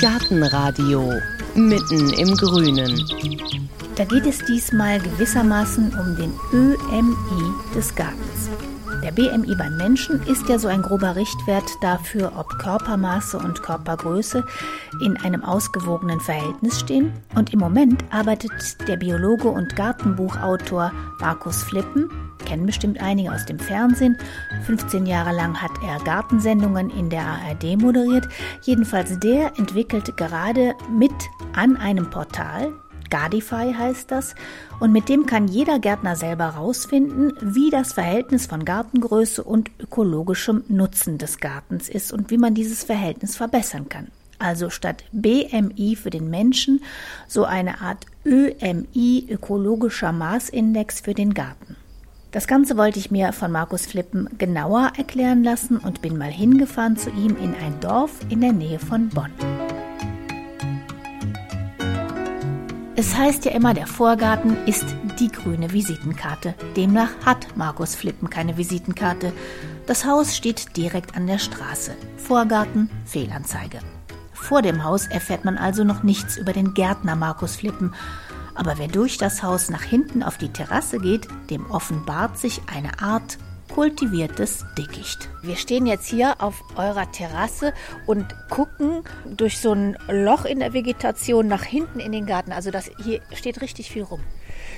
Gartenradio mitten im Grünen. Da geht es diesmal gewissermaßen um den ÖMI des Gartens. Der BMI beim Menschen ist ja so ein grober Richtwert dafür, ob Körpermaße und Körpergröße in einem ausgewogenen Verhältnis stehen. Und im Moment arbeitet der Biologe und Gartenbuchautor Markus Flippen, kennen bestimmt einige aus dem Fernsehen. 15 Jahre lang hat er Gartensendungen in der ARD moderiert. Jedenfalls der entwickelt gerade mit an einem Portal, Gardify heißt das. Und mit dem kann jeder Gärtner selber herausfinden, wie das Verhältnis von Gartengröße und ökologischem Nutzen des Gartens ist und wie man dieses Verhältnis verbessern kann. Also statt BMI für den Menschen so eine Art ÖMI ökologischer Maßindex für den Garten. Das Ganze wollte ich mir von Markus Flippen genauer erklären lassen und bin mal hingefahren zu ihm in ein Dorf in der Nähe von Bonn. Es heißt ja immer, der Vorgarten ist die grüne Visitenkarte. Demnach hat Markus Flippen keine Visitenkarte. Das Haus steht direkt an der Straße. Vorgarten, Fehlanzeige. Vor dem Haus erfährt man also noch nichts über den Gärtner Markus Flippen. Aber wer durch das Haus nach hinten auf die Terrasse geht, dem offenbart sich eine Art kultiviertes Dickicht. Wir stehen jetzt hier auf eurer Terrasse und gucken durch so ein Loch in der Vegetation nach hinten in den Garten. Also das hier steht richtig viel rum.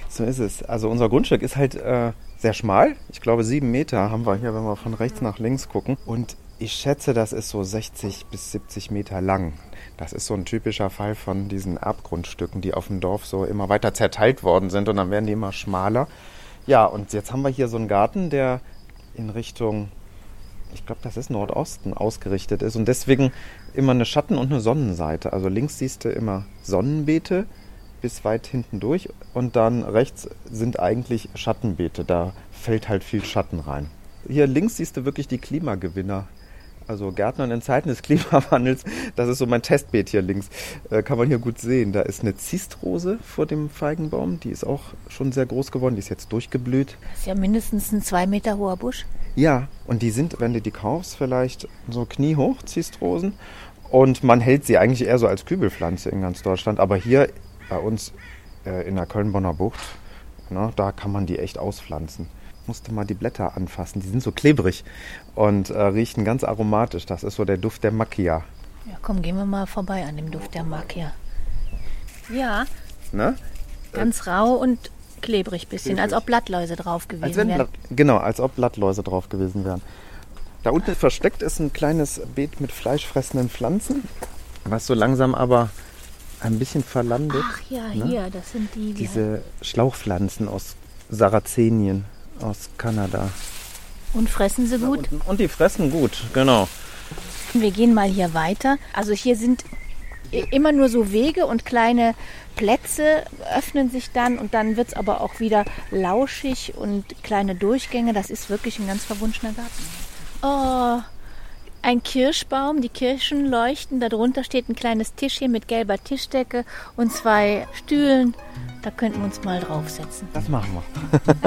So ist es. Also unser Grundstück ist halt äh, sehr schmal. Ich glaube sieben Meter haben wir hier, wenn wir von rechts nach links gucken. Und ich schätze, das ist so 60 bis 70 Meter lang. Das ist so ein typischer Fall von diesen Erbgrundstücken, die auf dem Dorf so immer weiter zerteilt worden sind und dann werden die immer schmaler. Ja, und jetzt haben wir hier so einen Garten, der in Richtung, ich glaube, das ist Nordosten ausgerichtet ist und deswegen immer eine Schatten- und eine Sonnenseite. Also links siehst du immer Sonnenbeete bis weit hinten durch und dann rechts sind eigentlich Schattenbeete. Da fällt halt viel Schatten rein. Hier links siehst du wirklich die Klimagewinner also Gärtnern in Zeiten des Klimawandels, das ist so mein Testbeet hier links, äh, kann man hier gut sehen. Da ist eine Zistrose vor dem Feigenbaum, die ist auch schon sehr groß geworden, die ist jetzt durchgeblüht. Das ist ja mindestens ein zwei Meter hoher Busch. Ja, und die sind, wenn du die kaufst, vielleicht so kniehoch, Zistrosen. Und man hält sie eigentlich eher so als Kübelpflanze in ganz Deutschland. Aber hier bei uns äh, in der Köln-Bonner Bucht, na, da kann man die echt auspflanzen musste mal die Blätter anfassen. Die sind so klebrig und äh, riechen ganz aromatisch. Das ist so der Duft der Macchia. Ja, komm, gehen wir mal vorbei an dem Duft der Macchia. Ja. Ne? Ganz rau und klebrig bisschen, klebrig. als ob Blattläuse drauf gewesen als wären. Genau, als ob Blattläuse drauf gewesen wären. Da unten versteckt ist ein kleines Beet mit fleischfressenden Pflanzen, was so langsam aber ein bisschen verlandet. Ach ja, ne? hier, das sind die. Diese Schlauchpflanzen aus Sarazenien aus Kanada. Und fressen sie gut? Und die fressen gut, genau. Wir gehen mal hier weiter. Also hier sind immer nur so Wege und kleine Plätze öffnen sich dann und dann wird es aber auch wieder lauschig und kleine Durchgänge. Das ist wirklich ein ganz verwunschener Garten. Oh, ein Kirschbaum, die Kirschen leuchten. Darunter steht ein kleines Tischchen mit gelber Tischdecke und zwei Stühlen. Da könnten wir uns mal draufsetzen. Das machen wir.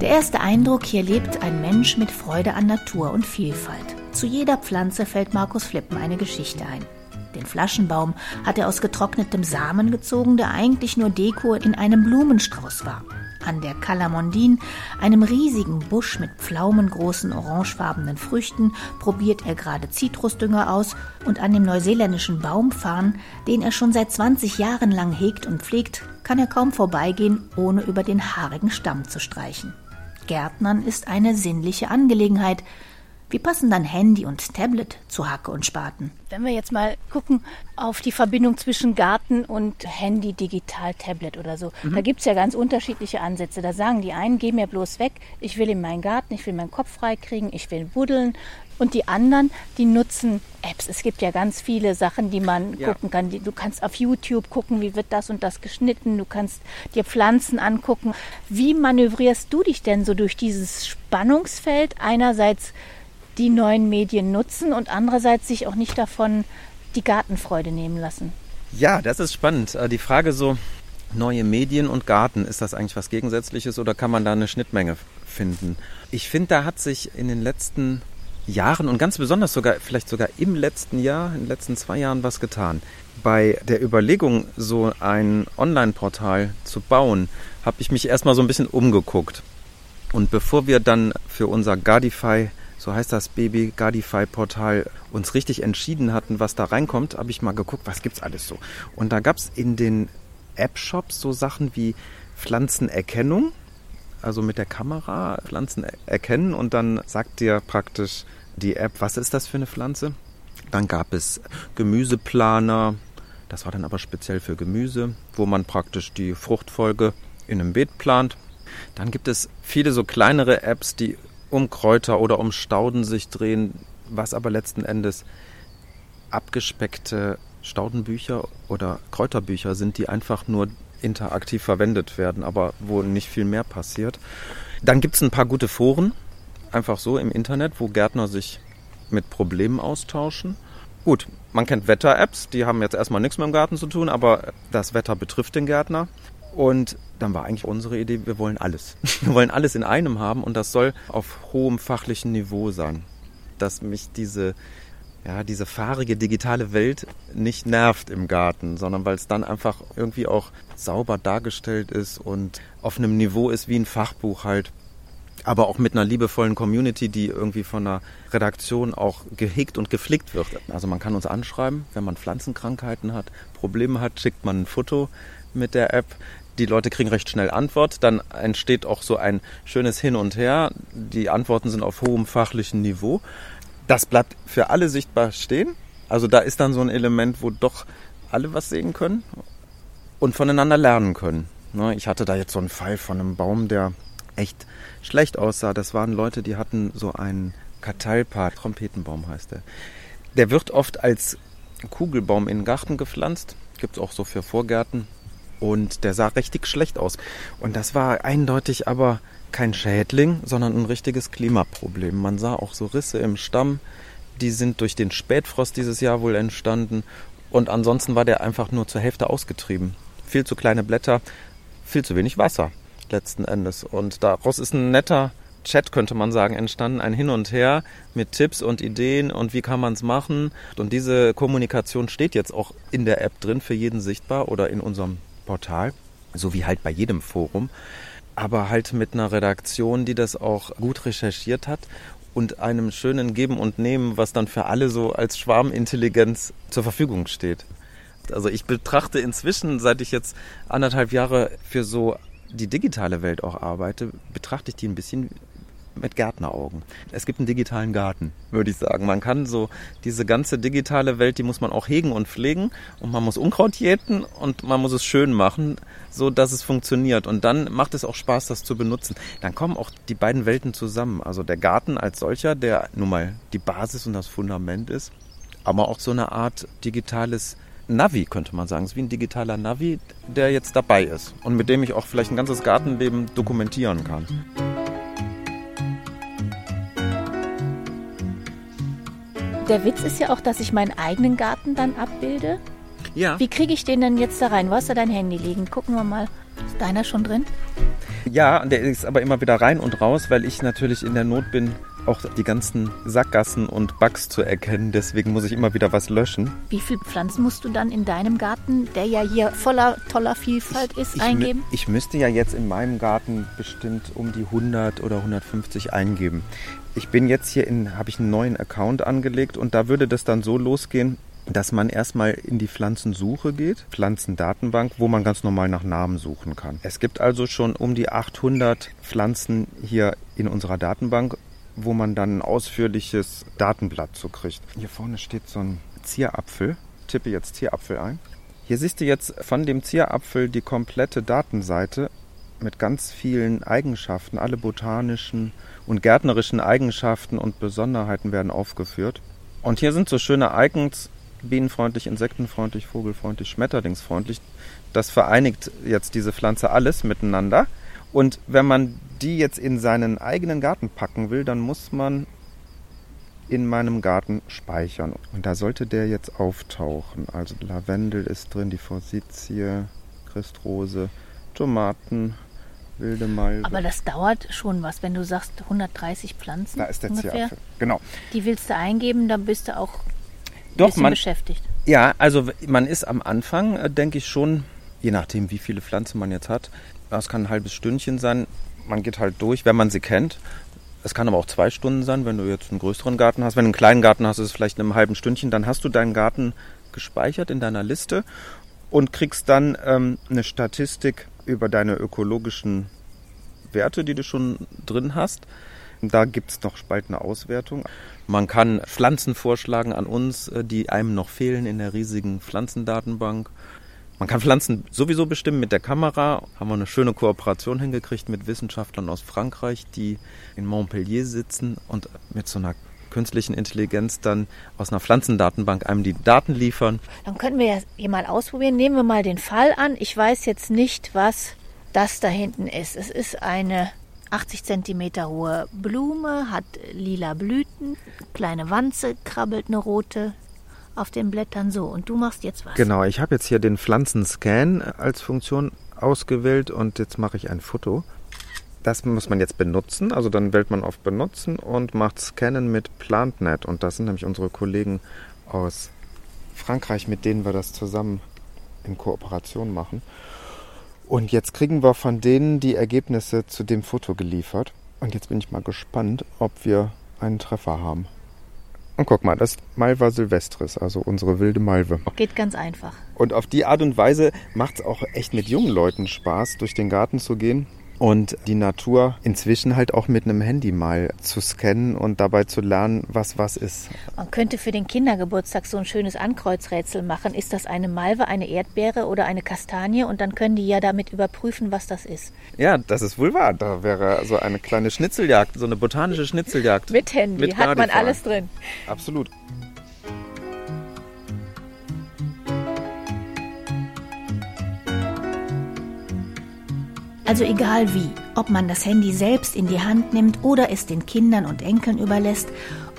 Der erste Eindruck, hier lebt ein Mensch mit Freude an Natur und Vielfalt. Zu jeder Pflanze fällt Markus Flippen eine Geschichte ein. Den Flaschenbaum hat er aus getrocknetem Samen gezogen, der eigentlich nur Deko in einem Blumenstrauß war. An der Kalamondin, einem riesigen Busch mit pflaumengroßen orangefarbenen Früchten, probiert er gerade Zitrusdünger aus und an dem neuseeländischen Baumfarn, den er schon seit 20 Jahren lang hegt und pflegt, kann er kaum vorbeigehen, ohne über den haarigen Stamm zu streichen. Gärtnern ist eine sinnliche Angelegenheit. Wie passen dann Handy und Tablet zu Hacke und Spaten? Wenn wir jetzt mal gucken auf die Verbindung zwischen Garten und Handy, Digital, Tablet oder so, mhm. da gibt es ja ganz unterschiedliche Ansätze. Da sagen die einen, geh mir bloß weg, ich will in meinen Garten, ich will meinen Kopf freikriegen, ich will buddeln, und die anderen, die nutzen Apps. Es gibt ja ganz viele Sachen, die man ja. gucken kann. Du kannst auf YouTube gucken, wie wird das und das geschnitten. Du kannst dir Pflanzen angucken. Wie manövrierst du dich denn so durch dieses Spannungsfeld? Einerseits die neuen Medien nutzen und andererseits sich auch nicht davon die Gartenfreude nehmen lassen. Ja, das ist spannend. Äh, die Frage so, neue Medien und Garten, ist das eigentlich was Gegensätzliches oder kann man da eine Schnittmenge finden? Ich finde, da hat sich in den letzten Jahren und ganz besonders sogar, vielleicht sogar im letzten Jahr, in den letzten zwei Jahren was getan. Bei der Überlegung, so ein Online-Portal zu bauen, habe ich mich erstmal so ein bisschen umgeguckt. Und bevor wir dann für unser Guardify, so heißt das Baby Guardify-Portal, uns richtig entschieden hatten, was da reinkommt, habe ich mal geguckt, was gibt's alles so. Und da gab's in den App-Shops so Sachen wie Pflanzenerkennung, also mit der Kamera Pflanzen erkennen und dann sagt dir praktisch die App, was ist das für eine Pflanze. Dann gab es Gemüseplaner, das war dann aber speziell für Gemüse, wo man praktisch die Fruchtfolge in einem Beet plant. Dann gibt es viele so kleinere Apps, die um Kräuter oder um Stauden sich drehen, was aber letzten Endes abgespeckte Staudenbücher oder Kräuterbücher sind, die einfach nur interaktiv verwendet werden, aber wo nicht viel mehr passiert. Dann gibt es ein paar gute Foren, einfach so im Internet, wo Gärtner sich mit Problemen austauschen. Gut, man kennt Wetter-Apps, die haben jetzt erstmal nichts mit dem Garten zu tun, aber das Wetter betrifft den Gärtner. Und dann war eigentlich unsere Idee, wir wollen alles. Wir wollen alles in einem haben und das soll auf hohem fachlichen Niveau sein. Dass mich diese ja, diese fahrige digitale Welt nicht nervt im Garten, sondern weil es dann einfach irgendwie auch sauber dargestellt ist und auf einem Niveau ist wie ein Fachbuch halt. Aber auch mit einer liebevollen Community, die irgendwie von einer Redaktion auch gehegt und gepflegt wird. Also man kann uns anschreiben, wenn man Pflanzenkrankheiten hat, Probleme hat, schickt man ein Foto mit der App. Die Leute kriegen recht schnell Antwort. Dann entsteht auch so ein schönes Hin und Her. Die Antworten sind auf hohem fachlichen Niveau das bleibt für alle sichtbar stehen. Also da ist dann so ein Element, wo doch alle was sehen können und voneinander lernen können. Ne, ich hatte da jetzt so einen Fall von einem Baum, der echt schlecht aussah. Das waren Leute, die hatten so einen Katalpa, Trompetenbaum heißt der. Der wird oft als Kugelbaum in den Garten gepflanzt. Gibt es auch so für Vorgärten. Und der sah richtig schlecht aus. Und das war eindeutig aber kein Schädling, sondern ein richtiges Klimaproblem. Man sah auch so Risse im Stamm, die sind durch den Spätfrost dieses Jahr wohl entstanden. Und ansonsten war der einfach nur zur Hälfte ausgetrieben. Viel zu kleine Blätter, viel zu wenig Wasser letzten Endes. Und daraus ist ein netter Chat, könnte man sagen, entstanden. Ein Hin und Her mit Tipps und Ideen und wie kann man es machen. Und diese Kommunikation steht jetzt auch in der App drin, für jeden sichtbar oder in unserem Portal, so wie halt bei jedem Forum aber halt mit einer Redaktion, die das auch gut recherchiert hat und einem schönen Geben und Nehmen, was dann für alle so als Schwarmintelligenz zur Verfügung steht. Also ich betrachte inzwischen, seit ich jetzt anderthalb Jahre für so die digitale Welt auch arbeite, betrachte ich die ein bisschen mit Gärtneraugen. Es gibt einen digitalen Garten, würde ich sagen. Man kann so diese ganze digitale Welt, die muss man auch hegen und pflegen und man muss Unkraut jäten und man muss es schön machen, so dass es funktioniert. Und dann macht es auch Spaß, das zu benutzen. Dann kommen auch die beiden Welten zusammen. Also der Garten als solcher, der nun mal die Basis und das Fundament ist, aber auch so eine Art digitales Navi, könnte man sagen. Es ist wie ein digitaler Navi, der jetzt dabei ist und mit dem ich auch vielleicht ein ganzes Gartenleben dokumentieren kann. Der Witz ist ja auch, dass ich meinen eigenen Garten dann abbilde. Ja. Wie kriege ich den denn jetzt da rein? Wo hast du dein Handy liegen? Gucken wir mal. Ist deiner schon drin? Ja, der ist aber immer wieder rein und raus, weil ich natürlich in der Not bin, auch die ganzen Sackgassen und Bugs zu erkennen. Deswegen muss ich immer wieder was löschen. Wie viele Pflanzen musst du dann in deinem Garten, der ja hier voller toller Vielfalt ist, ich, eingeben? Ich, ich müsste ja jetzt in meinem Garten bestimmt um die 100 oder 150 eingeben. Ich bin jetzt hier in, habe ich einen neuen Account angelegt und da würde das dann so losgehen, dass man erstmal in die Pflanzensuche geht, Pflanzendatenbank, wo man ganz normal nach Namen suchen kann. Es gibt also schon um die 800 Pflanzen hier in unserer Datenbank, wo man dann ein ausführliches Datenblatt zu kriegt. Hier vorne steht so ein Zierapfel. Tippe jetzt Zierapfel ein. Hier siehst du jetzt von dem Zierapfel die komplette Datenseite mit ganz vielen Eigenschaften, alle botanischen und gärtnerischen Eigenschaften und Besonderheiten werden aufgeführt. Und hier sind so schöne Icons, bienenfreundlich, insektenfreundlich, vogelfreundlich, schmetterlingsfreundlich. Das vereinigt jetzt diese Pflanze alles miteinander. Und wenn man die jetzt in seinen eigenen Garten packen will, dann muss man in meinem Garten speichern. Und da sollte der jetzt auftauchen. Also Lavendel ist drin, die Forsythie, Christrose, Tomaten, wilde Malve. Aber das dauert schon was, wenn du sagst 130 Pflanzen. Da ist der ungefähr. Zierapfel. Genau. Die willst du eingeben, dann bist du auch ein Doch, bisschen man, beschäftigt. ja, also man ist am Anfang, äh, denke ich schon, je nachdem, wie viele Pflanzen man jetzt hat, das kann ein halbes Stündchen sein. Man geht halt durch, wenn man sie kennt. Es kann aber auch zwei Stunden sein, wenn du jetzt einen größeren Garten hast. Wenn du einen kleinen Garten hast, ist es vielleicht in einem halben Stündchen. Dann hast du deinen Garten gespeichert in deiner Liste und kriegst dann ähm, eine Statistik über deine ökologischen Werte, die du schon drin hast. Da gibt es noch spaltende Auswertung. Man kann Pflanzen vorschlagen an uns, äh, die einem noch fehlen in der riesigen Pflanzendatenbank. Man kann Pflanzen sowieso bestimmen mit der Kamera. Haben wir eine schöne Kooperation hingekriegt mit Wissenschaftlern aus Frankreich, die in Montpellier sitzen und mit so einer künstlichen Intelligenz dann aus einer Pflanzendatenbank einem die Daten liefern. Dann könnten wir ja hier mal ausprobieren. Nehmen wir mal den Fall an. Ich weiß jetzt nicht, was das da hinten ist. Es ist eine 80 Zentimeter hohe Blume, hat lila Blüten, kleine Wanze, krabbelt eine rote auf den Blättern so. Und du machst jetzt was. Genau, ich habe jetzt hier den Pflanzenscan als Funktion ausgewählt und jetzt mache ich ein Foto. Das muss man jetzt benutzen, also dann wählt man auf Benutzen und macht Scannen mit PlantNet und das sind nämlich unsere Kollegen aus Frankreich, mit denen wir das zusammen in Kooperation machen. Und jetzt kriegen wir von denen die Ergebnisse zu dem Foto geliefert. Und jetzt bin ich mal gespannt, ob wir einen Treffer haben. Und guck mal, das ist Malva silvestris, also unsere wilde Malve. Geht ganz einfach. Und auf die Art und Weise macht es auch echt mit jungen Leuten Spaß, durch den Garten zu gehen und die Natur inzwischen halt auch mit einem Handy mal zu scannen und dabei zu lernen, was was ist. Man könnte für den Kindergeburtstag so ein schönes Ankreuzrätsel machen. Ist das eine Malve, eine Erdbeere oder eine Kastanie? Und dann können die ja damit überprüfen, was das ist. Ja, das ist wohl wahr. Da wäre so eine kleine Schnitzeljagd, so eine botanische Schnitzeljagd. Mit Handy Mit hat man alles drin. Absolut. Also egal wie, ob man das Handy selbst in die Hand nimmt oder es den Kindern und Enkeln überlässt,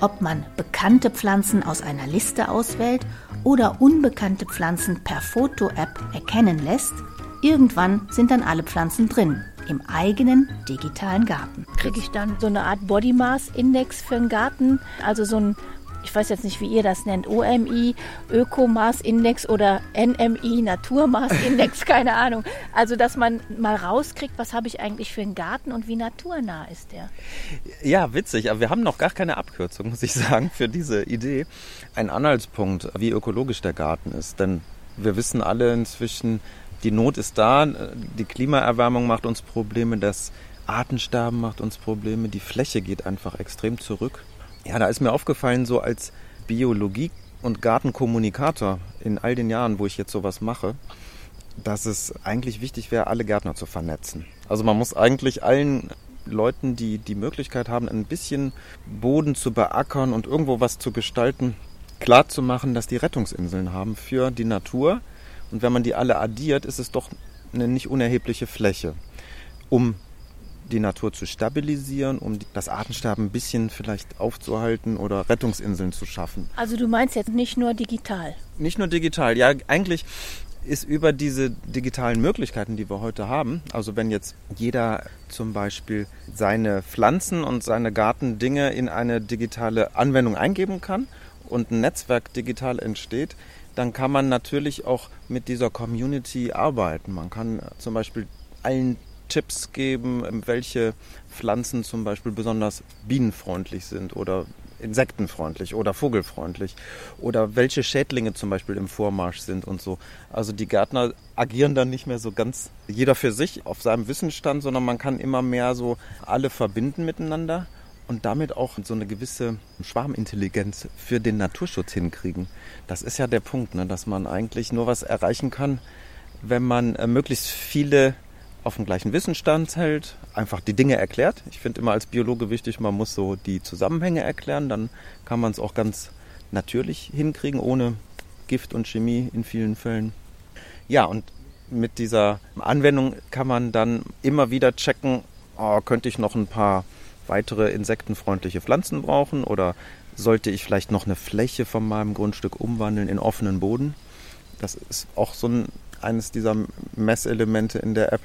ob man bekannte Pflanzen aus einer Liste auswählt oder unbekannte Pflanzen per Foto-App erkennen lässt, irgendwann sind dann alle Pflanzen drin, im eigenen digitalen Garten. Kriege ich dann so eine Art Body Mass Index für einen Garten, also so ein ich weiß jetzt nicht, wie ihr das nennt, OMI, Ökomaßindex oder NMI, Naturmaßindex, keine Ahnung. Also, dass man mal rauskriegt, was habe ich eigentlich für einen Garten und wie naturnah ist der. Ja, witzig, aber wir haben noch gar keine Abkürzung, muss ich sagen, für diese Idee. Ein Anhaltspunkt, wie ökologisch der Garten ist. Denn wir wissen alle inzwischen, die Not ist da, die Klimaerwärmung macht uns Probleme, das Artensterben macht uns Probleme, die Fläche geht einfach extrem zurück. Ja, da ist mir aufgefallen, so als Biologie- und Gartenkommunikator in all den Jahren, wo ich jetzt sowas mache, dass es eigentlich wichtig wäre, alle Gärtner zu vernetzen. Also man muss eigentlich allen Leuten, die die Möglichkeit haben, ein bisschen Boden zu beackern und irgendwo was zu gestalten, klar zu machen, dass die Rettungsinseln haben für die Natur. Und wenn man die alle addiert, ist es doch eine nicht unerhebliche Fläche, um die Natur zu stabilisieren, um das Artensterben ein bisschen vielleicht aufzuhalten oder Rettungsinseln zu schaffen. Also du meinst jetzt nicht nur digital. Nicht nur digital, ja, eigentlich ist über diese digitalen Möglichkeiten, die wir heute haben, also wenn jetzt jeder zum Beispiel seine Pflanzen und seine Gartendinge in eine digitale Anwendung eingeben kann und ein Netzwerk digital entsteht, dann kann man natürlich auch mit dieser Community arbeiten. Man kann zum Beispiel allen Tipps geben, welche Pflanzen zum Beispiel besonders bienenfreundlich sind oder insektenfreundlich oder vogelfreundlich oder welche Schädlinge zum Beispiel im Vormarsch sind und so. Also die Gärtner agieren dann nicht mehr so ganz jeder für sich auf seinem Wissensstand, sondern man kann immer mehr so alle verbinden miteinander und damit auch so eine gewisse Schwarmintelligenz für den Naturschutz hinkriegen. Das ist ja der Punkt, ne, dass man eigentlich nur was erreichen kann, wenn man äh, möglichst viele auf dem gleichen Wissensstand hält, einfach die Dinge erklärt. Ich finde immer als Biologe wichtig, man muss so die Zusammenhänge erklären, dann kann man es auch ganz natürlich hinkriegen, ohne Gift und Chemie in vielen Fällen. Ja, und mit dieser Anwendung kann man dann immer wieder checken, oh, könnte ich noch ein paar weitere insektenfreundliche Pflanzen brauchen oder sollte ich vielleicht noch eine Fläche von meinem Grundstück umwandeln in offenen Boden. Das ist auch so ein, eines dieser Messelemente in der App.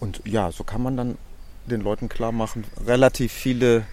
Und ja, so kann man dann den Leuten klar machen, relativ viele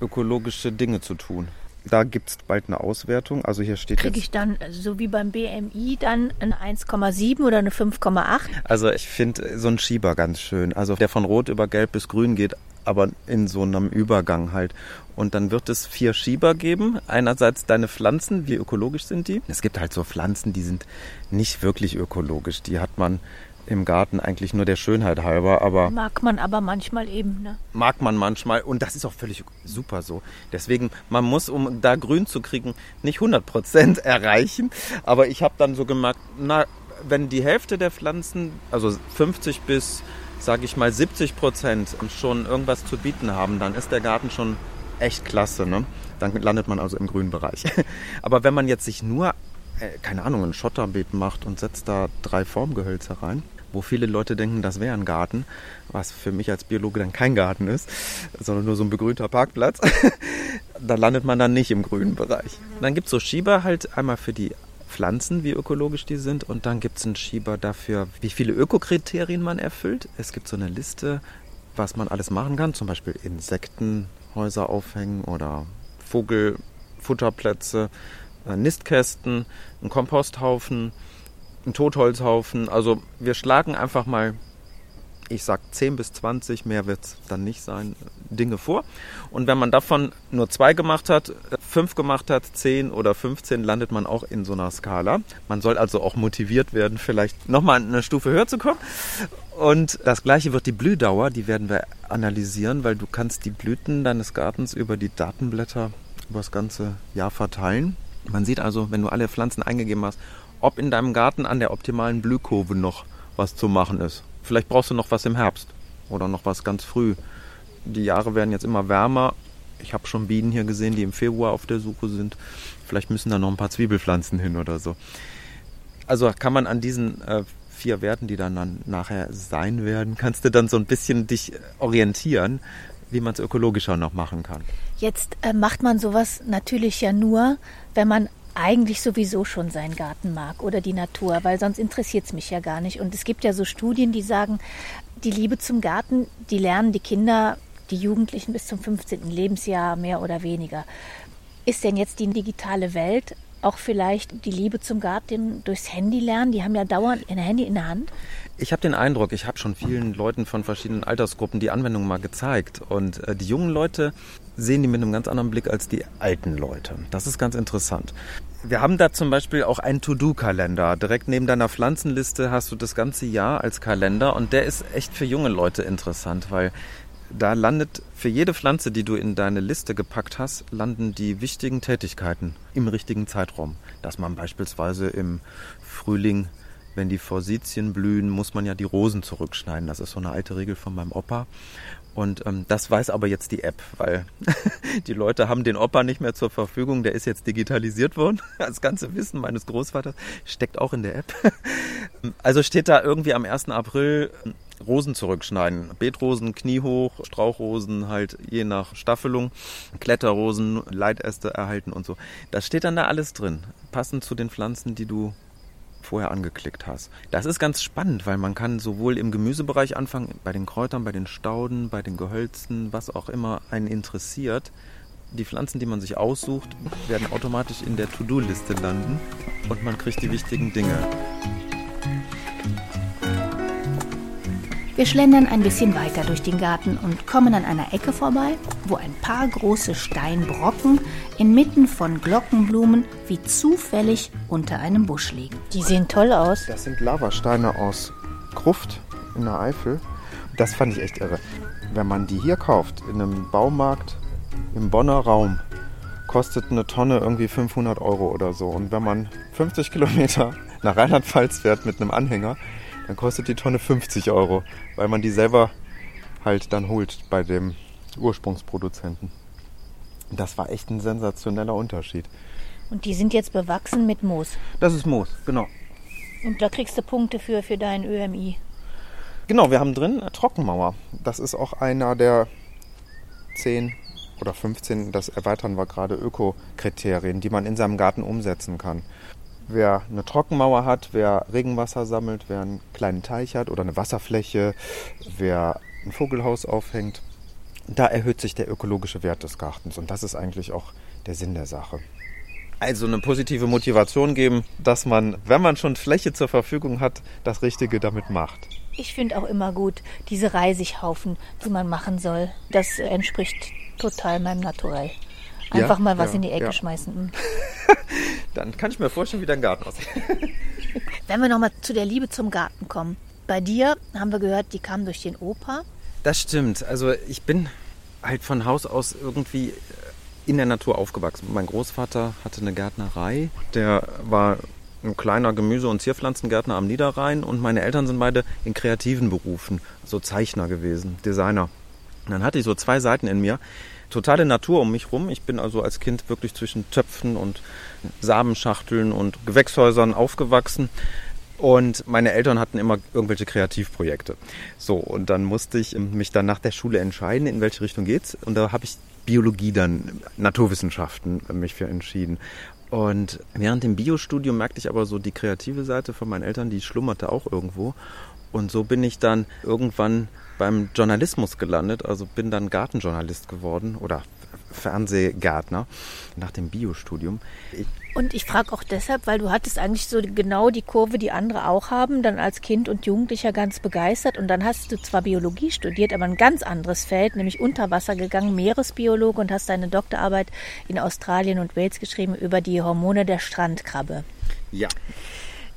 ökologische Dinge zu tun. Da gibt es bald eine Auswertung. Also hier steht Kriege ich dann, so wie beim BMI, dann eine 1,7 oder eine 5,8? Also ich finde so einen Schieber ganz schön. Also der von Rot über Gelb bis Grün geht, aber in so einem Übergang halt. Und dann wird es vier Schieber geben. Einerseits deine Pflanzen, wie ökologisch sind die? Es gibt halt so Pflanzen, die sind nicht wirklich ökologisch. Die hat man im Garten eigentlich nur der Schönheit halber, aber. Mag man aber manchmal eben, ne? Mag man manchmal und das ist auch völlig super so. Deswegen, man muss, um da grün zu kriegen, nicht 100 Prozent erreichen. Aber ich habe dann so gemerkt, na, wenn die Hälfte der Pflanzen, also 50 bis, sage ich mal, 70 Prozent schon irgendwas zu bieten haben, dann ist der Garten schon echt klasse. Ne? Dann landet man also im grünen Bereich. Aber wenn man jetzt sich nur, äh, keine Ahnung, ein Schotterbeet macht und setzt da drei Formgehölze rein, wo viele Leute denken, das wäre ein Garten, was für mich als Biologe dann kein Garten ist, sondern nur so ein begrünter Parkplatz, da landet man dann nicht im grünen Bereich. Dann gibt es so Schieber halt einmal für die Pflanzen, wie ökologisch die sind, und dann gibt es einen Schieber dafür, wie viele Ökokriterien man erfüllt. Es gibt so eine Liste, was man alles machen kann, zum Beispiel Insektenhäuser aufhängen oder Vogelfutterplätze, äh, Nistkästen, ein Komposthaufen, ein Totholzhaufen. Also wir schlagen einfach mal, ich sag 10 bis 20, mehr wird es dann nicht sein, Dinge vor. Und wenn man davon nur zwei gemacht hat, fünf gemacht hat, 10 oder 15, landet man auch in so einer Skala. Man soll also auch motiviert werden, vielleicht nochmal eine Stufe höher zu kommen. Und das gleiche wird die Blühdauer, die werden wir analysieren, weil du kannst die Blüten deines Gartens über die Datenblätter über das ganze Jahr verteilen. Man sieht also, wenn du alle Pflanzen eingegeben hast, ob in deinem Garten an der optimalen Blühkurve noch was zu machen ist. Vielleicht brauchst du noch was im Herbst oder noch was ganz früh. Die Jahre werden jetzt immer wärmer. Ich habe schon Bienen hier gesehen, die im Februar auf der Suche sind. Vielleicht müssen da noch ein paar Zwiebelpflanzen hin oder so. Also kann man an diesen äh, vier Werten, die dann, dann nachher sein werden, kannst du dann so ein bisschen dich orientieren, wie man es ökologischer noch machen kann. Jetzt äh, macht man sowas natürlich ja nur, wenn man eigentlich sowieso schon seinen Garten mag oder die Natur, weil sonst interessiert es mich ja gar nicht. Und es gibt ja so Studien, die sagen, die Liebe zum Garten, die lernen die Kinder, die Jugendlichen bis zum 15. Lebensjahr mehr oder weniger. Ist denn jetzt die digitale Welt auch vielleicht die Liebe zum Garten durchs Handy lernen? Die haben ja dauernd ein Handy in der Hand. Ich habe den Eindruck, ich habe schon vielen Leuten von verschiedenen Altersgruppen die Anwendung mal gezeigt. Und äh, die jungen Leute sehen die mit einem ganz anderen Blick als die alten Leute. Das ist ganz interessant. Wir haben da zum Beispiel auch einen To-Do-Kalender. Direkt neben deiner Pflanzenliste hast du das ganze Jahr als Kalender und der ist echt für junge Leute interessant, weil da landet für jede Pflanze, die du in deine Liste gepackt hast, landen die wichtigen Tätigkeiten im richtigen Zeitraum. Dass man beispielsweise im Frühling, wenn die Forsythien blühen, muss man ja die Rosen zurückschneiden. Das ist so eine alte Regel von meinem Opa. Und ähm, das weiß aber jetzt die App, weil die Leute haben den Opa nicht mehr zur Verfügung. Der ist jetzt digitalisiert worden. Das ganze Wissen meines Großvaters steckt auch in der App. Also steht da irgendwie am 1. April Rosen zurückschneiden. Beetrosen kniehoch, Strauchrosen halt je nach Staffelung, Kletterrosen, Leitäste erhalten und so. Das steht dann da alles drin, passend zu den Pflanzen, die du vorher angeklickt hast. Das ist ganz spannend, weil man kann sowohl im Gemüsebereich anfangen, bei den Kräutern, bei den Stauden, bei den Gehölzen, was auch immer einen interessiert. Die Pflanzen, die man sich aussucht, werden automatisch in der To-Do-Liste landen und man kriegt die wichtigen Dinge. Wir schlendern ein bisschen weiter durch den Garten und kommen an einer Ecke vorbei, wo ein paar große Steinbrocken inmitten von Glockenblumen wie zufällig unter einem Busch liegen. Die sehen toll aus. Das sind Lavasteine aus Gruft in der Eifel. Das fand ich echt irre. Wenn man die hier kauft, in einem Baumarkt im Bonner Raum, kostet eine Tonne irgendwie 500 Euro oder so. Und wenn man 50 Kilometer nach Rheinland-Pfalz fährt mit einem Anhänger, dann kostet die Tonne 50 Euro, weil man die selber halt dann holt bei dem Ursprungsproduzenten. Das war echt ein sensationeller Unterschied. Und die sind jetzt bewachsen mit Moos. Das ist Moos, genau. Und da kriegst du Punkte für, für dein ÖMI. Genau, wir haben drin Trockenmauer. Das ist auch einer der 10 oder 15, das erweitern wir gerade, Öko-Kriterien, die man in seinem Garten umsetzen kann. Wer eine Trockenmauer hat, wer Regenwasser sammelt, wer einen kleinen Teich hat oder eine Wasserfläche, wer ein Vogelhaus aufhängt, da erhöht sich der ökologische Wert des Gartens. Und das ist eigentlich auch der Sinn der Sache. Also eine positive Motivation geben, dass man, wenn man schon Fläche zur Verfügung hat, das Richtige damit macht. Ich finde auch immer gut, diese Reisighaufen, die man machen soll. Das entspricht total meinem Naturell. Einfach Ja, mal was ja, in die Ecke ja. schmeißen. Mm. Dann kann ich mir vorstellen, wie dein Garten aussieht. Wenn wir nochmal zu der Liebe zum Garten kommen. Bei dir haben wir gehört, die kam durch den Opa. Das stimmt. Also ich bin halt von Haus aus irgendwie in der Natur aufgewachsen. Mein Großvater hatte eine Gärtnerei. Der war ein kleiner Gemüse- und Zierpflanzengärtner am Niederrhein und meine Eltern sind beide in kreativen Berufen, so Zeichner gewesen, Designer. Und dann hatte ich so zwei Seiten in mir. Totale Natur um mich rum. Ich bin also als Kind wirklich zwischen Töpfen und Samenschachteln und Gewächshäusern aufgewachsen. Und meine Eltern hatten immer irgendwelche Kreativprojekte. So, und dann musste ich mich dann nach der Schule entscheiden, in welche Richtung geht's. Und da habe ich Biologie dann, Naturwissenschaften mich für entschieden. Und während dem Biostudium merkte ich aber so die kreative Seite von meinen Eltern, die schlummerte auch irgendwo. Und so bin ich dann irgendwann beim Journalismus gelandet, also bin dann Gartenjournalist geworden oder Fernsehgärtner nach dem Biostudium. Und ich frage auch deshalb, weil du hattest eigentlich so genau die Kurve, die andere auch haben, dann als Kind und Jugendlicher ganz begeistert. Und dann hast du zwar Biologie studiert, aber ein ganz anderes Feld, nämlich Unterwasser gegangen, Meeresbiologe und hast deine Doktorarbeit in Australien und Wales geschrieben über die Hormone der Strandkrabbe. ja,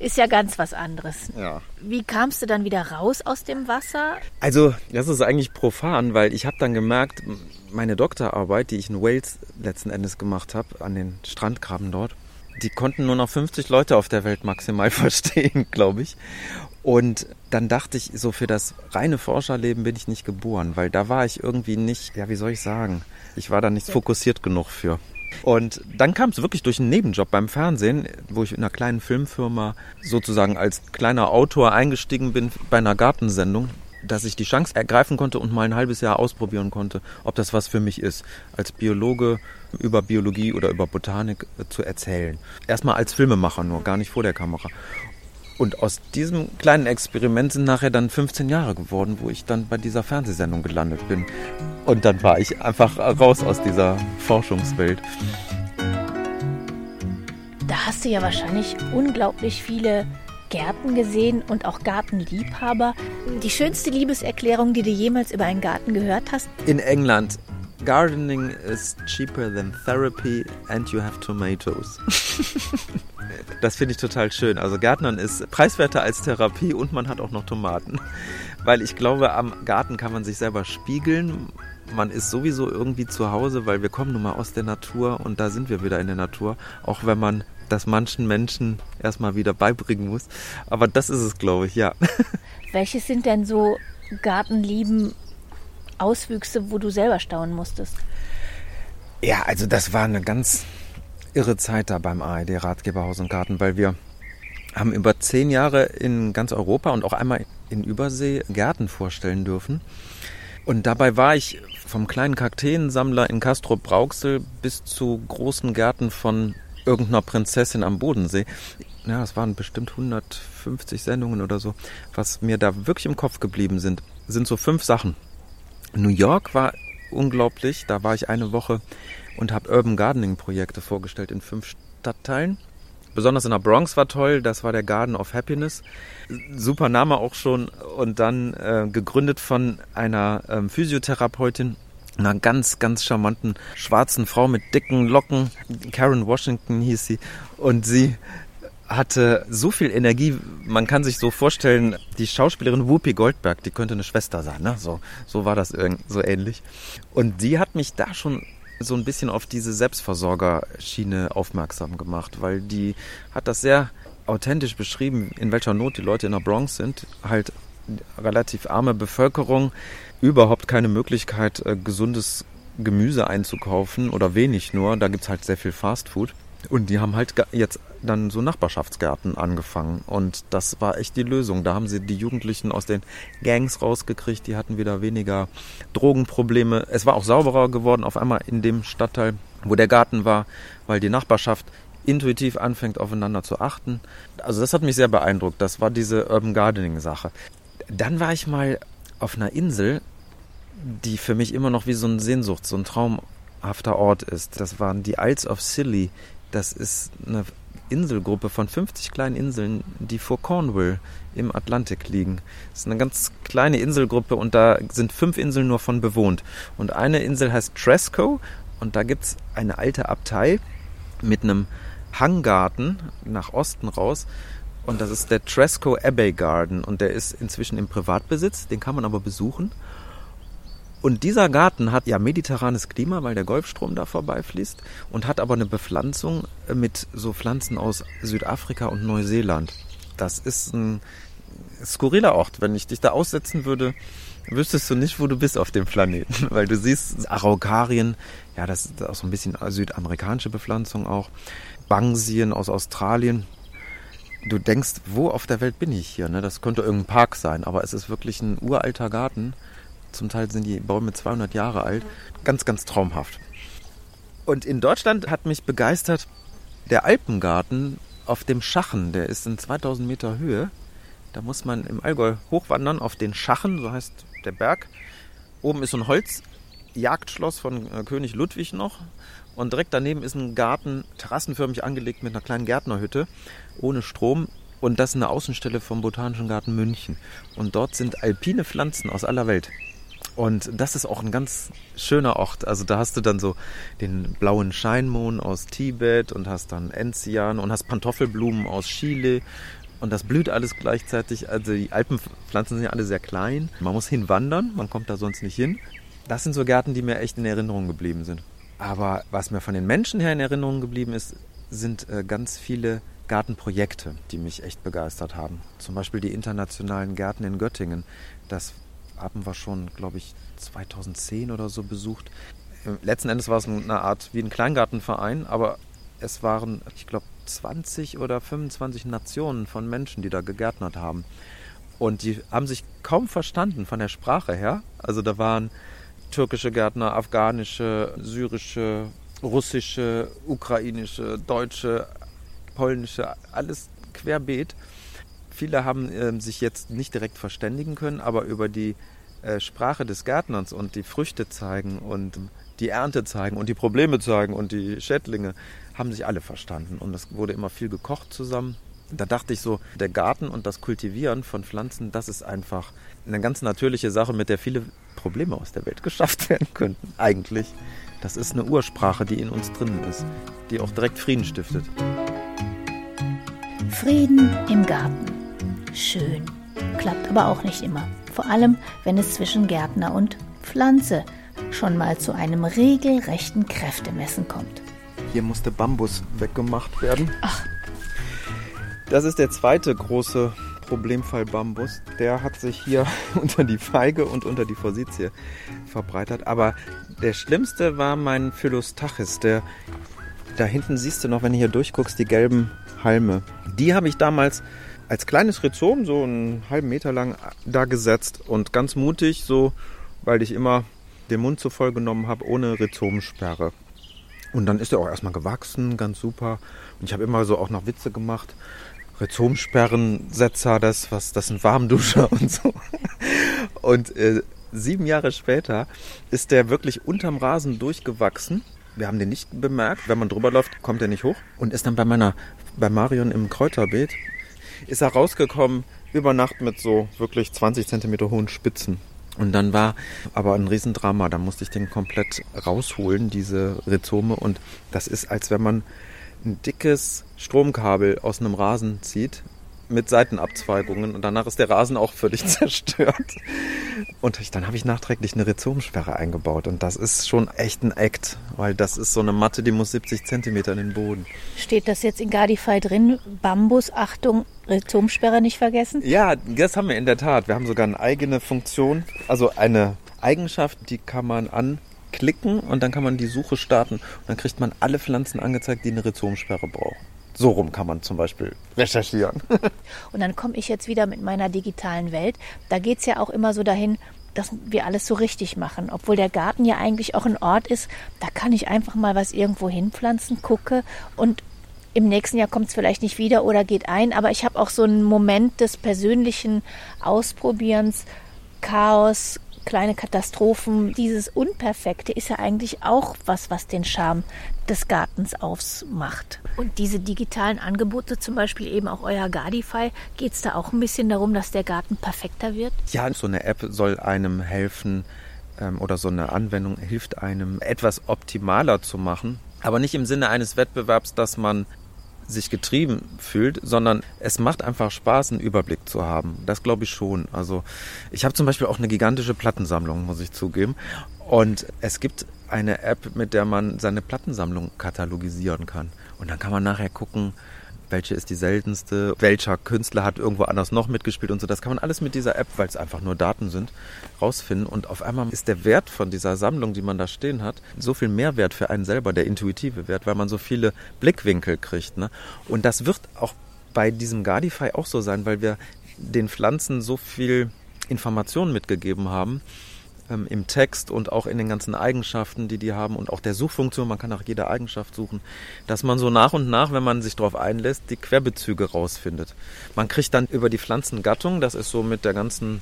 Ist ja ganz was anderes. ja. Wie kamst du dann wieder raus aus dem Wasser? Also, das ist eigentlich profan, weil ich habe dann gemerkt, meine Doktorarbeit, die ich in Wales letzten Endes gemacht habe, an den Strandgraben dort, die konnten nur noch 50 Leute auf der Welt maximal verstehen, glaube ich. Und dann dachte ich, so für das reine Forscherleben bin ich nicht geboren, weil da war ich irgendwie nicht, ja, wie soll ich sagen, ich war da nicht fokussiert genug für. Und dann kam es wirklich durch einen Nebenjob beim Fernsehen, wo ich in einer kleinen Filmfirma sozusagen als kleiner Autor eingestiegen bin bei einer Gartensendung, dass ich die Chance ergreifen konnte und mal ein halbes Jahr ausprobieren konnte, ob das was für mich ist, als Biologe über Biologie oder über Botanik äh, zu erzählen. Erstmal als Filmemacher nur, gar nicht vor der Kamera. Und aus diesem kleinen Experiment sind nachher dann 15 Jahre geworden, wo ich dann bei dieser Fernsehsendung gelandet bin. Und dann war ich einfach raus aus dieser Forschungswelt. Da hast du ja wahrscheinlich unglaublich viele Gärten gesehen und auch Gartenliebhaber. Die schönste Liebeserklärung, die du jemals über einen Garten gehört hast? In England, gardening is cheaper than therapy and you have tomatoes. Das finde ich total schön. Also Gärtnern ist preiswerter als Therapie und man hat auch noch Tomaten. Weil ich glaube, am Garten kann man sich selber spiegeln. Man ist sowieso irgendwie zu Hause, weil wir kommen nun mal aus der Natur und da sind wir wieder in der Natur. Auch wenn man das manchen Menschen erstmal wieder beibringen muss. Aber das ist es, glaube ich, ja. Welches sind denn so Gartenlieben Auswüchse, wo du selber staunen musstest? Ja, also das war eine ganz irre Zeit da beim ARD Ratgeber Haus und Garten, weil wir haben über zehn Jahre in ganz Europa und auch einmal in Übersee Gärten vorstellen dürfen. Und dabei war ich vom kleinen Kakteensammler in Castrop Brauxel bis zu großen Gärten von irgendeiner Prinzessin am Bodensee. Ja, es waren bestimmt 150 Sendungen oder so. Was mir da wirklich im Kopf geblieben sind, sind so fünf Sachen. New York war unglaublich. Da war ich eine Woche und habe Urban Gardening Projekte vorgestellt in fünf Stadtteilen. Besonders in der Bronx war toll, das war der Garden of Happiness. Super Name auch schon und dann äh, gegründet von einer ähm, Physiotherapeutin, einer ganz, ganz charmanten schwarzen Frau mit dicken Locken. Karen Washington hieß sie. Und sie hatte so viel Energie, man kann sich so vorstellen, die Schauspielerin Whoopi Goldberg, die könnte eine Schwester sein, ne? So, so war das irgend, so ähnlich. Und die hat mich da schon so ein bisschen auf diese Selbstversorgerschiene aufmerksam gemacht, weil die hat das sehr authentisch beschrieben, in welcher Not die Leute in der Bronx sind. Halt relativ arme Bevölkerung, überhaupt keine Möglichkeit, äh, gesundes Gemüse einzukaufen oder wenig nur. Da gibt's halt sehr viel Fastfood. Und die haben halt jetzt dann so Nachbarschaftsgärten angefangen. Und das war echt die Lösung. Da haben sie die Jugendlichen aus den Gangs rausgekriegt. Die hatten wieder weniger Drogenprobleme. Es war auch sauberer geworden auf einmal in dem Stadtteil, wo der Garten war, weil die Nachbarschaft intuitiv anfängt, aufeinander zu achten. Also das hat mich sehr beeindruckt. Das war diese Urban Gardening Sache. Dann war ich mal auf einer Insel, die für mich immer noch wie so eine Sehnsucht, so ein traumhafter Ort ist. Das waren die Isles of Scilly. Das ist eine Inselgruppe von 50 kleinen Inseln, die vor Cornwall im Atlantik liegen. Das ist eine ganz kleine Inselgruppe und da sind fünf Inseln nur von bewohnt. Und eine Insel heißt Tresco und da gibt es eine alte Abtei mit einem Hanggarten nach Osten raus. Und das ist der Tresco Abbey Garden und der ist inzwischen im Privatbesitz, den kann man aber besuchen. Und dieser Garten hat ja mediterranes Klima, weil der Golfstrom da vorbeifließt und hat aber eine Bepflanzung mit so Pflanzen aus Südafrika und Neuseeland. Das ist ein skurriler Ort. Wenn ich dich da aussetzen würde, wüsstest du nicht, wo du bist auf dem Planeten, weil du siehst Araukarien, ja, das ist auch so ein bisschen südamerikanische Bepflanzung auch, Bangsien aus Australien. Du denkst, wo auf der Welt bin ich hier? Ne? Das könnte irgendein Park sein, aber es ist wirklich ein uralter Garten zum Teil sind die Bäume 200 Jahre alt. Ganz, ganz traumhaft. Und in Deutschland hat mich begeistert der Alpengarten auf dem Schachen. Der ist in 2000 Meter Höhe. Da muss man im Allgäu hochwandern auf den Schachen, so heißt der Berg. Oben ist so ein Holzjagdschloss von äh, König Ludwig noch. Und direkt daneben ist ein Garten, terrassenförmig angelegt mit einer kleinen Gärtnerhütte, ohne Strom. Und das ist eine Außenstelle vom Botanischen Garten München. Und dort sind alpine Pflanzen aus aller Welt. Und das ist auch ein ganz schöner Ort. Also da hast du dann so den blauen Scheinmohn aus Tibet und hast dann Enzian und hast Pantoffelblumen aus Chile. Und das blüht alles gleichzeitig. Also die Alpenpflanzen sind ja alle sehr klein. Man muss hinwandern, man kommt da sonst nicht hin. Das sind so Gärten, die mir echt in Erinnerung geblieben sind. Aber was mir von den Menschen her in Erinnerung geblieben ist, sind äh, ganz viele Gartenprojekte, die mich echt begeistert haben. Zum Beispiel die internationalen Gärten in Göttingen. Das haben wir schon, glaube ich, 2010 oder so besucht. Letzten Endes war es eine Art wie ein Kleingartenverein, aber es waren, ich glaube, 20 oder 25 Nationen von Menschen, die da gegärtnert haben. Und die haben sich kaum verstanden von der Sprache her. Also da waren türkische Gärtner, afghanische, syrische, russische, ukrainische, deutsche, polnische, alles querbeet. Viele haben äh, sich jetzt nicht direkt verständigen können, aber über die Sprache des Gärtners und die Früchte zeigen und die Ernte zeigen und die Probleme zeigen und die Schädlinge, haben sich alle verstanden. Und es wurde immer viel gekocht zusammen. Da dachte ich so, der Garten und das Kultivieren von Pflanzen, das ist einfach eine ganz natürliche Sache, mit der viele Probleme aus der Welt geschafft werden könnten. Eigentlich. Das ist eine Ursprache, die in uns drinnen ist, die auch direkt Frieden stiftet. Frieden im Garten. Schön. Klappt aber auch nicht immer vor allem wenn es zwischen Gärtner und Pflanze schon mal zu einem regelrechten Kräftemessen kommt. Hier musste Bambus weggemacht werden. Ach. Das ist der zweite große Problemfall Bambus. Der hat sich hier unter die Feige und unter die Forsythie verbreitert. Aber der schlimmste war mein Philostachys. Der, da hinten siehst du noch, wenn du hier durchguckst, die gelben Halme. Die habe ich damals als kleines Rhizom, so einen halben Meter lang, da gesetzt und ganz mutig, so, weil ich immer den Mund zu voll genommen habe, ohne Rhizomsperre. Und dann ist er auch erstmal gewachsen, ganz super. Und ich habe immer so auch noch Witze gemacht. Rhizomsperrensetzer, das, was, das sind Warmduscher und so. Und äh, sieben Jahre später ist der wirklich unterm Rasen durchgewachsen. Wir haben den nicht bemerkt. Wenn man drüber läuft, kommt er nicht hoch. Und ist dann bei meiner, bei Marion im Kräuterbeet ist er rausgekommen über Nacht mit so wirklich 20 Zentimeter hohen Spitzen. Und dann war aber ein Riesendrama. Da musste ich den komplett rausholen, diese Rhizome. Und das ist, als wenn man ein dickes Stromkabel aus einem Rasen zieht mit Seitenabzweigungen und danach ist der Rasen auch völlig zerstört. Und ich, dann habe ich nachträglich eine Rhizomsperre eingebaut und das ist schon echt ein Act, weil das ist so eine Matte, die muss 70 Zentimeter in den Boden. Steht das jetzt in Gardify drin? Bambus, Achtung, Rhizomsperre nicht vergessen? Ja, das haben wir in der Tat. Wir haben sogar eine eigene Funktion, also eine Eigenschaft, die kann man anklicken und dann kann man die Suche starten und dann kriegt man alle Pflanzen angezeigt, die eine Rhizomsperre brauchen. So rum kann man zum Beispiel recherchieren. Und dann komme ich jetzt wieder mit meiner digitalen Welt. Da geht es ja auch immer so dahin, dass wir alles so richtig machen. Obwohl der Garten ja eigentlich auch ein Ort ist, da kann ich einfach mal was irgendwo hinpflanzen, gucke und im nächsten Jahr kommt es vielleicht nicht wieder oder geht ein, aber ich habe auch so einen Moment des persönlichen Ausprobierens, Chaos, kleine Katastrophen. Dieses Unperfekte ist ja eigentlich auch was, was den Charme des Gartens ausmacht. Und diese digitalen Angebote, zum Beispiel eben auch euer Gardify, geht es da auch ein bisschen darum, dass der Garten perfekter wird? Ja, so eine App soll einem helfen ähm, oder so eine Anwendung hilft einem, etwas optimaler zu machen. Aber nicht im Sinne eines Wettbewerbs, dass man sich getrieben fühlt, sondern es macht einfach Spaß, einen Überblick zu haben. Das glaube ich schon. Also ich habe zum Beispiel auch eine gigantische Plattensammlung, muss ich zugeben. Und es gibt eine App, mit der man seine Plattensammlung katalogisieren kann. Und dann kann man nachher gucken, welche ist die seltenste, welcher Künstler hat irgendwo anders noch mitgespielt und so. Das kann man alles mit dieser App, weil es einfach nur Daten sind, rausfinden. Und auf einmal ist der Wert von dieser Sammlung, die man da stehen hat, so viel Mehrwert für einen selber, der intuitive Wert, weil man so viele Blickwinkel kriegt. Ne? Und das wird auch bei diesem Gardify auch so sein, weil wir den Pflanzen so viel Informationen mitgegeben haben, ähm, im Text und auch in den ganzen Eigenschaften, die die haben und auch der Suchfunktion, man kann nach jeder Eigenschaft suchen, dass man so nach und nach, wenn man sich darauf einlässt, die Querbezüge rausfindet. Man kriegt dann über die Pflanzengattung, das ist so mit der ganzen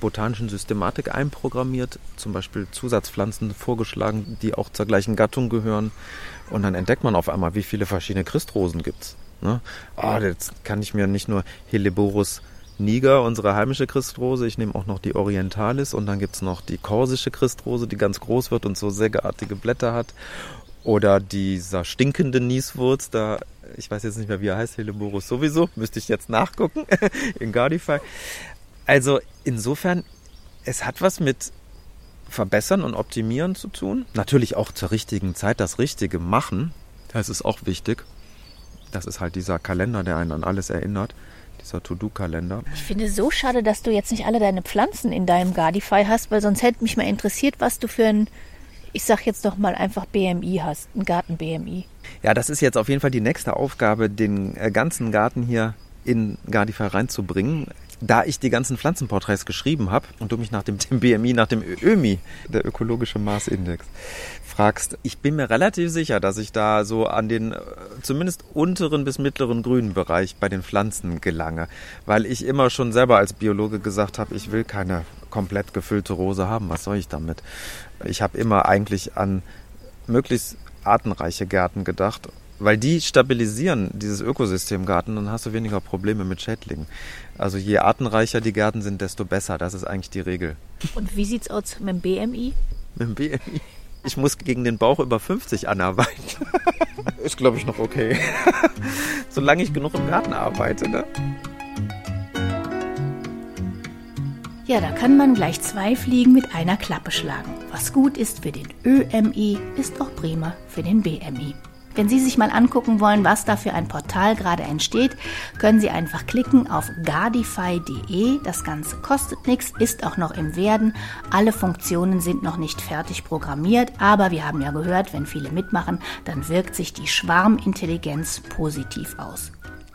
botanischen Systematik einprogrammiert, zum Beispiel Zusatzpflanzen vorgeschlagen, die auch zur gleichen Gattung gehören. Und dann entdeckt man auf einmal, wie viele verschiedene Christrosen gibt's. Ne? Oh, jetzt kann ich mir nicht nur Helleborus Niger, unsere heimische Christrose. Ich nehme auch noch die Orientalis und dann gibt es noch die korsische Christrose, die ganz groß wird und so sägeartige Blätter hat. Oder dieser stinkende Nieswurz, da, ich weiß jetzt nicht mehr, wie er heißt, Helleborus sowieso, müsste ich jetzt nachgucken in Gardify. Also insofern, es hat was mit Verbessern und Optimieren zu tun. Natürlich auch zur richtigen Zeit das Richtige machen. Das ist auch wichtig. Das ist halt dieser Kalender, der einen an alles erinnert dieser To-Do-Kalender. Ich finde es so schade, dass du jetzt nicht alle deine Pflanzen in deinem Gardify hast, weil sonst hätte mich mal interessiert, was du für ein, ich sag jetzt doch mal einfach BMI hast, ein Garten-BMI. Ja, das ist jetzt auf jeden Fall die nächste Aufgabe, den äh, ganzen Garten hier in Gardify reinzubringen da ich die ganzen Pflanzenporträts geschrieben habe und du mich nach dem, dem BMI, nach dem ÖMI, der ökologische Maßindex, fragst, ich bin mir relativ sicher, dass ich da so an den äh, zumindest unteren bis mittleren grünen Bereich bei den Pflanzen gelange, weil ich immer schon selber als Biologe gesagt habe, ich will keine komplett gefüllte Rose haben, was soll ich damit? Ich habe immer eigentlich an möglichst artenreiche Gärten gedacht weil die stabilisieren dieses Ökosystem Garten, dann hast du weniger Probleme mit Schädlingen. Also je artenreicher die Gärten sind, desto besser. Das ist eigentlich die Regel. Und wie sieht's aus mit dem BMI? Mit dem BMI? Ich muss gegen den Bauch über 50 anarbeiten. ist, glaube ich, noch okay. Solange ich genug im Garten arbeite, ne? Ja, da kann man gleich zwei Fliegen mit einer Klappe schlagen. Was gut ist für den ÖMI, ist auch prima für den BMI. Wenn Sie sich mal angucken wollen, was da für ein Portal gerade entsteht, können Sie einfach klicken auf gardify.de. Das Ganze kostet nichts, ist auch noch im Werden. Alle Funktionen sind noch nicht fertig programmiert, aber wir haben ja gehört, wenn viele mitmachen, dann wirkt sich die Schwarmintelligenz positiv aus.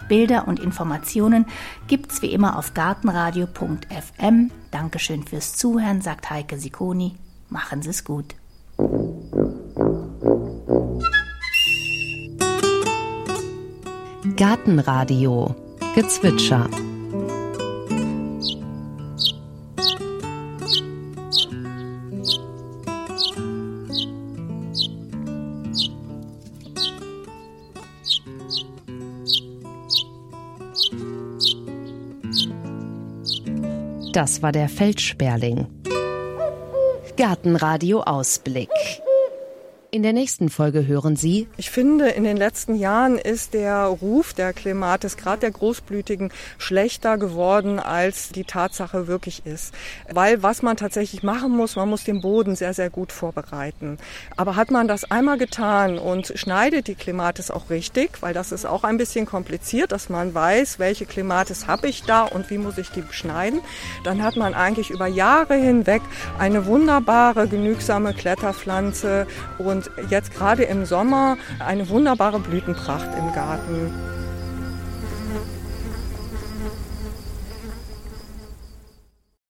Bilder und Informationen gibt's wie immer auf gartenradio.fm. Dankeschön fürs Zuhören, sagt Heike Sikoni. Machen Sie es gut. Gartenradio Gezwitscher Das war der Feldsperling. Gartenradio Ausblick. In der nächsten Folge hören Sie. Ich finde, in den letzten Jahren ist der Ruf der Klimatis, gerade der Großblütigen, schlechter geworden, als die Tatsache wirklich ist. Weil was man tatsächlich machen muss, man muss den Boden sehr, sehr gut vorbereiten. Aber hat man das einmal getan und schneidet die Klimatis auch richtig, weil das ist auch ein bisschen kompliziert, dass man weiß, welche Klimatis habe ich da und wie muss ich die beschneiden, dann hat man eigentlich über Jahre hinweg eine wunderbare, genügsame Kletterpflanze jetzt gerade im Sommer eine wunderbare Blütenpracht im Garten.